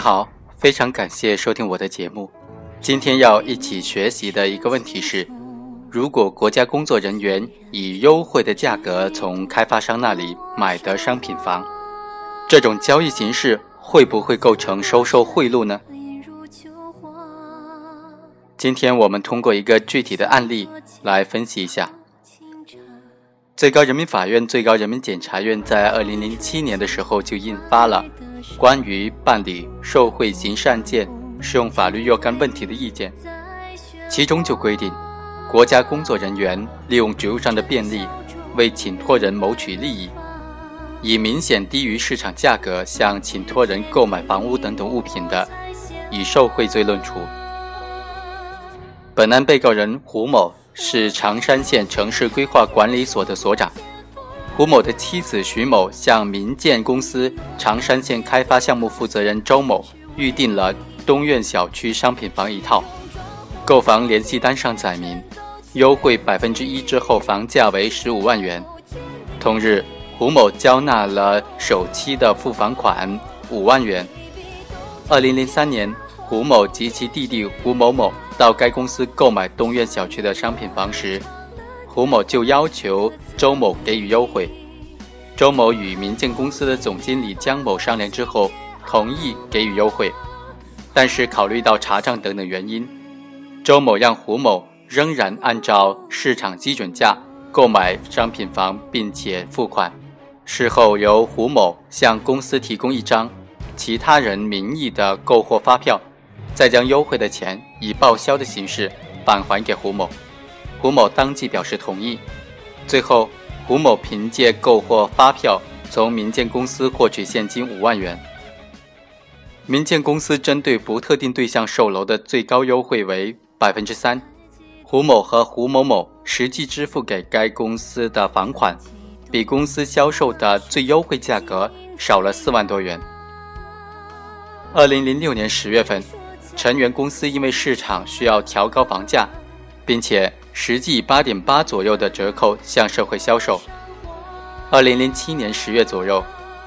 好，非常感谢收听我的节目。今天要一起学习的一个问题是：如果国家工作人员以优惠的价格从开发商那里买得商品房，这种交易形式会不会构成收受贿赂呢？今天我们通过一个具体的案例来分析一下。最高人民法院、最高人民检察院在二零零七年的时候就印发了关于办理受贿刑事案件适用法律若干问题的意见，其中就规定，国家工作人员利用职务上的便利，为请托人谋取利益，以明显低于市场价格向请托人购买房屋等等物品的，以受贿罪论处。本案被告人胡某。是常山县城市规划管理所的所长，胡某的妻子徐某向民建公司常山县开发项目负责人周某预订了东苑小区商品房一套，购房联系单上载明，优惠百分之一之后房价为十五万元。同日，胡某交纳了首期的付房款五万元。二零零三年。胡某及其弟弟胡某某到该公司购买东苑小区的商品房时，胡某就要求周某给予优惠。周某与民建公司的总经理江某商量之后，同意给予优惠，但是考虑到查账等等原因，周某让胡某仍然按照市场基准价购买商品房，并且付款。事后由胡某向公司提供一张其他人名义的购货发票。再将优惠的钱以报销的形式返还给胡某，胡某当即表示同意。最后，胡某凭借购货发票从民建公司获取现金五万元。民建公司针对不特定对象售楼的最高优惠为百分之三，胡某和胡某某实际支付给该公司的房款，比公司销售的最优惠价格少了四万多元。二零零六年十月份。成员公司因为市场需要调高房价，并且实际以八点八左右的折扣向社会销售。二零零七年十月左右，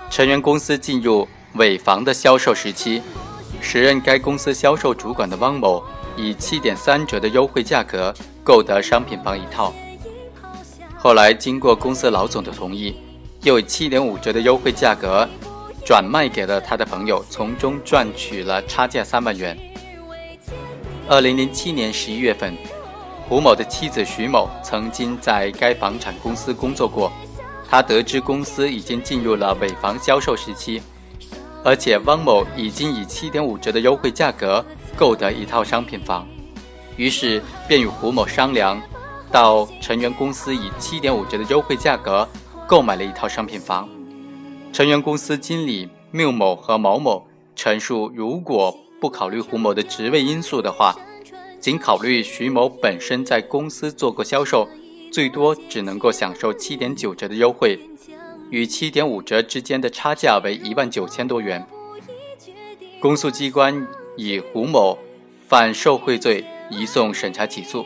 成员公司进入尾房的销售时期，时任该公司销售主管的汪某以七点三折的优惠价格购得商品房一套。后来经过公司老总的同意，又以七点五折的优惠价格转卖给了他的朋友，从中赚取了差价三万元。二零零七年十一月份，胡某的妻子徐某曾经在该房产公司工作过。他得知公司已经进入了尾房销售时期，而且汪某已经以七点五折的优惠价格购得一套商品房，于是便与胡某商量，到成员公司以七点五折的优惠价格购买了一套商品房。成员公司经理缪某和毛某陈述，如果不考虑胡某的职位因素的话，仅考虑徐某本身在公司做过销售，最多只能够享受七点九折的优惠，与七点五折之间的差价为一万九千多元。公诉机关以胡某犯受贿罪移送审查起诉。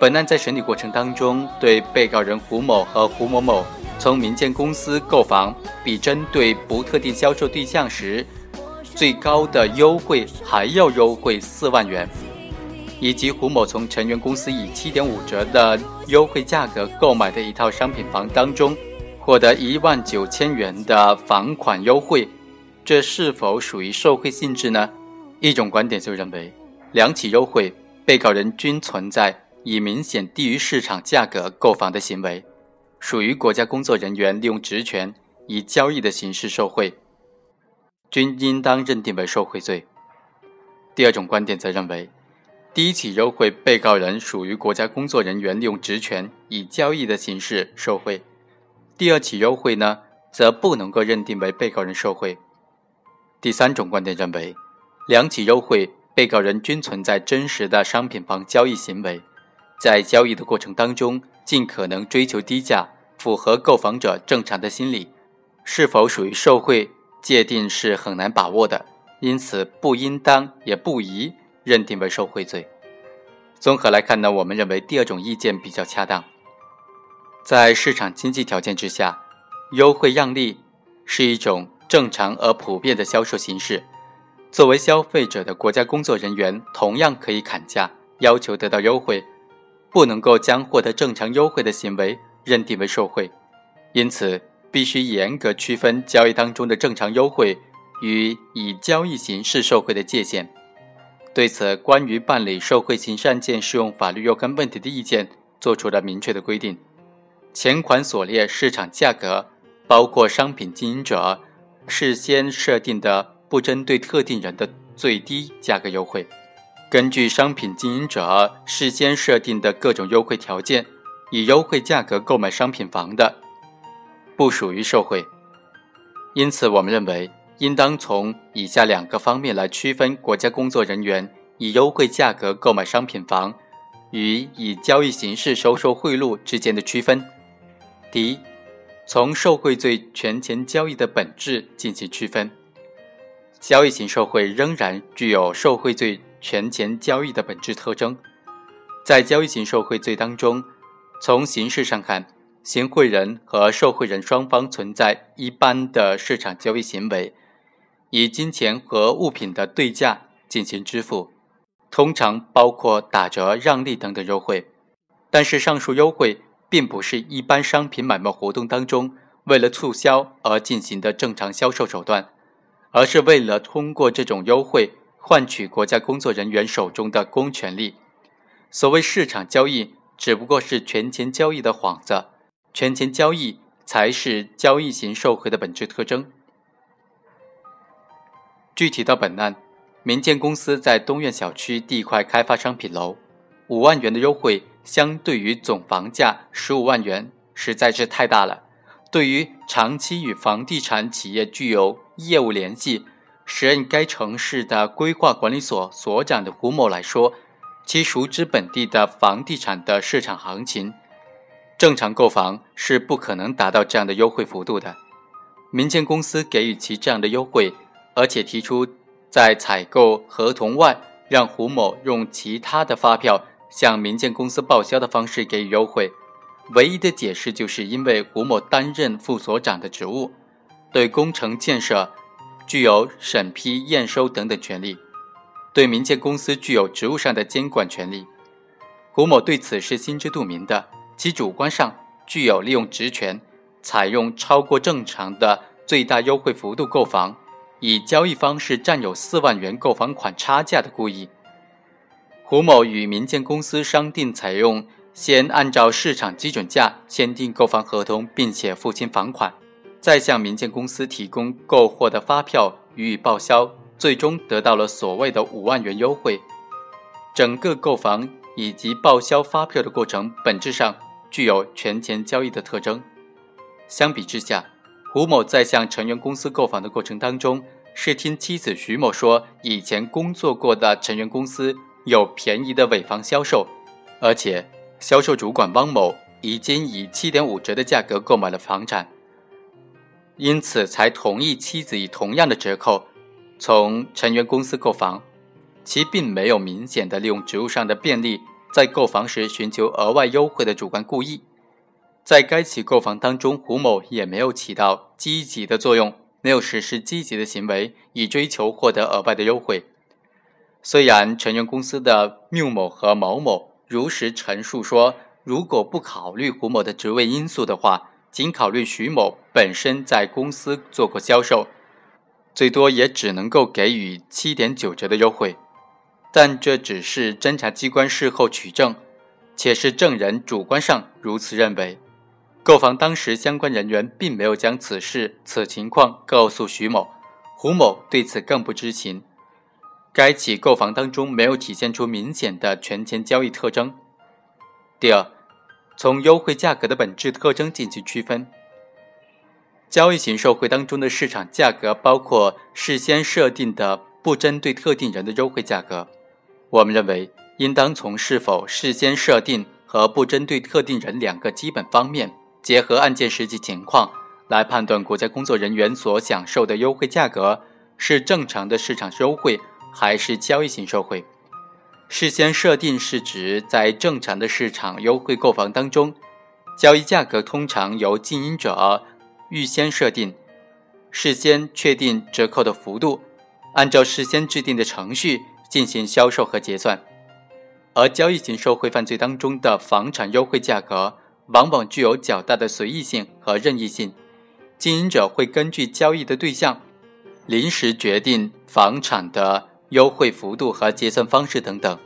本案在审理过程当中，对被告人胡某和胡某某从民建公司购房比针对不特定销售对象时。最高的优惠还要优惠四万元，以及胡某从成员公司以七点五折的优惠价格购买的一套商品房当中，获得一万九千元的房款优惠，这是否属于受贿性质呢？一种观点就认为，两起优惠，被告人均存在以明显低于市场价格购房的行为，属于国家工作人员利用职权以交易的形式受贿。均应当认定为受贿罪。第二种观点则认为，第一起优惠被告人属于国家工作人员利用职权以交易的形式受贿，第二起优惠呢，则不能够认定为被告人受贿。第三种观点认为，两起优惠被告人均存在真实的商品房交易行为，在交易的过程当中尽可能追求低价，符合购房者正常的心理，是否属于受贿？界定是很难把握的，因此不应当也不宜认定为受贿罪。综合来看呢，我们认为第二种意见比较恰当。在市场经济条件之下，优惠让利是一种正常而普遍的销售形式，作为消费者的国家工作人员同样可以砍价，要求得到优惠，不能够将获得正常优惠的行为认定为受贿。因此，必须严格区分交易当中的正常优惠与以交易形式受贿的界限。对此，关于办理受贿刑事案件适用法律若干问题的意见作出了明确的规定。前款所列市场价格，包括商品经营者事先设定的不针对特定人的最低价格优惠，根据商品经营者事先设定的各种优惠条件，以优惠价格购买商品房的，不属于受贿。因此，我们认为。应当从以下两个方面来区分国家工作人员以优惠价格购买商品房与以交易形式收受贿赂之间的区分。第一，从受贿罪权钱交易的本质进行区分。交易型受贿仍然具有受贿罪权钱交易的本质特征。在交易型受贿罪当中，从形式上看，行贿人和受贿人双方存在一般的市场交易行为。以金钱和物品的对价进行支付，通常包括打折、让利等等优惠。但是，上述优惠并不是一般商品买卖活动当中为了促销而进行的正常销售手段，而是为了通过这种优惠换取国家工作人员手中的公权力。所谓市场交易，只不过是权钱交易的幌子，权钱交易才是交易型受贿的本质特征。具体到本案，民建公司在东苑小区地块开发商品楼，五万元的优惠相对于总房价十五万元实在是太大了。对于长期与房地产企业具有业务联系、时任该城市的规划管理所所长的胡某来说，其熟知本地的房地产的市场行情，正常购房是不可能达到这样的优惠幅度的。民建公司给予其这样的优惠。而且提出，在采购合同外，让胡某用其他的发票向民建公司报销的方式给予优惠。唯一的解释就是因为胡某担任副所长的职务，对工程建设具有审批、验收等等权利，对民建公司具有职务上的监管权利。胡某对此是心知肚明的，其主观上具有利用职权，采用超过正常的最大优惠幅度购房。以交易方式占有四万元购房款差价的故意，胡某与民建公司商定采用先按照市场基准价签订购房合同，并且付清房款，再向民建公司提供购货的发票予以报销，最终得到了所谓的五万元优惠。整个购房以及报销发票的过程本质上具有权钱交易的特征。相比之下，胡某在向成员公司购房的过程当中，是听妻子徐某说，以前工作过的成员公司有便宜的尾房销售，而且销售主管汪某已经以七点五折的价格购买了房产，因此才同意妻子以同样的折扣从成员公司购房，其并没有明显的利用职务上的便利，在购房时寻求额外优惠的主观故意。在该起购房当中，胡某也没有起到积极的作用，没有实施积极的行为，以追求获得额外的优惠。虽然成员公司的缪某和毛某如实陈述说，如果不考虑胡某的职位因素的话，仅考虑徐某本身在公司做过销售，最多也只能够给予七点九折的优惠。但这只是侦查机关事后取证，且是证人主观上如此认为。购房当时，相关人员并没有将此事、此情况告诉徐某，胡某对此更不知情。该起购房当中没有体现出明显的权钱交易特征。第二，从优惠价格的本质特征进行区分。交易型受贿当中的市场价格包括事先设定的不针对特定人的优惠价格。我们认为，应当从是否事先设定和不针对特定人两个基本方面。结合案件实际情况来判断国家工作人员所享受的优惠价格是正常的市场优惠还是交易型受贿。事先设定是指在正常的市场优惠购房当中，交易价格通常由经营者预先设定，事先确定折扣的幅度，按照事先制定的程序进行销售和结算。而交易型受贿犯罪当中的房产优惠价格，往往具有较大的随意性和任意性，经营者会根据交易的对象，临时决定房产的优惠幅度和结算方式等等，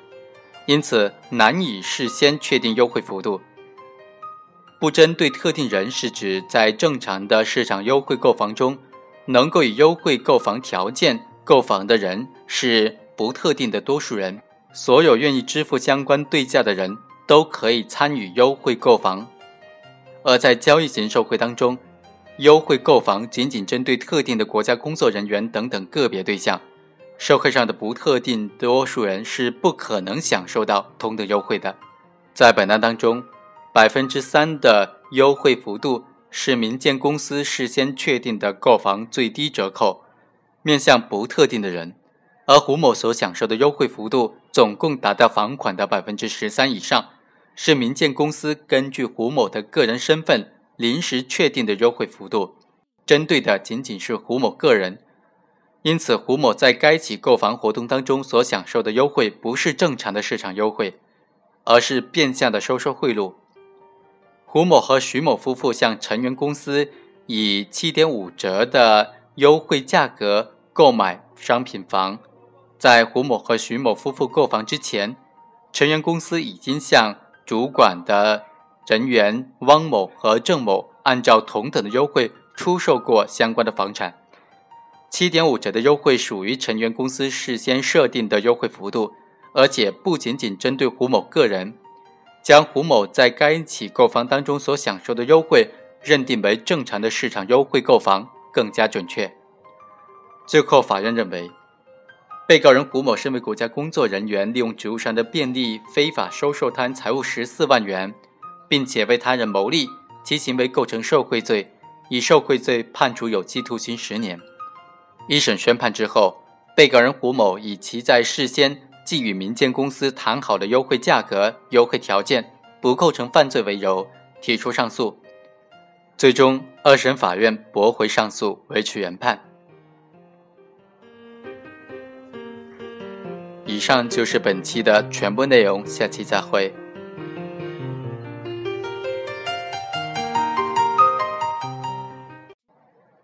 因此难以事先确定优惠幅度。不针对特定人是指在正常的市场优惠购房中，能够以优惠购房条件购房的人是不特定的多数人。所有愿意支付相关对价的人都可以参与优惠购房。而在交易型受贿当中，优惠购房仅仅针对特定的国家工作人员等等个别对象，社会上的不特定多数人是不可能享受到同等优惠的。在本案当中。百分之三的优惠幅度是民间公司事先确定的购房最低折扣，面向不特定的人；而胡某所享受的优惠幅度总共达到房款的百分之十三以上，是民建公司根据胡某的个人身份临时确定的优惠幅度，针对的仅仅是胡某个人。因此，胡某在该起购房活动当中所享受的优惠不是正常的市场优惠，而是变相的收受贿赂。胡某和徐某夫妇向成员公司以七点五折的优惠价格购买商品房，在胡某和徐某夫妇购房之前，成员公司已经向主管的人员汪某和郑某按照同等的优惠出售过相关的房产。七点五折的优惠属于成员公司事先设定的优惠幅度，而且不仅仅针对胡某个人。将胡某在该起购房当中所享受的优惠认定为正常的市场优惠购房更加准确。最后，法院认为，被告人胡某身为国家工作人员，利用职务上的便利非法收受他人财物十四万元，并且为他人谋利，其行为构成受贿罪，以受贿罪判处有期徒刑十年。一审宣判之后，被告人胡某以其在事先。既与民间公司谈好的优惠价格、优惠条件不构成犯罪为由，提出上诉。最终，二审法院驳回上诉，维持原判。以上就是本期的全部内容，下期再会。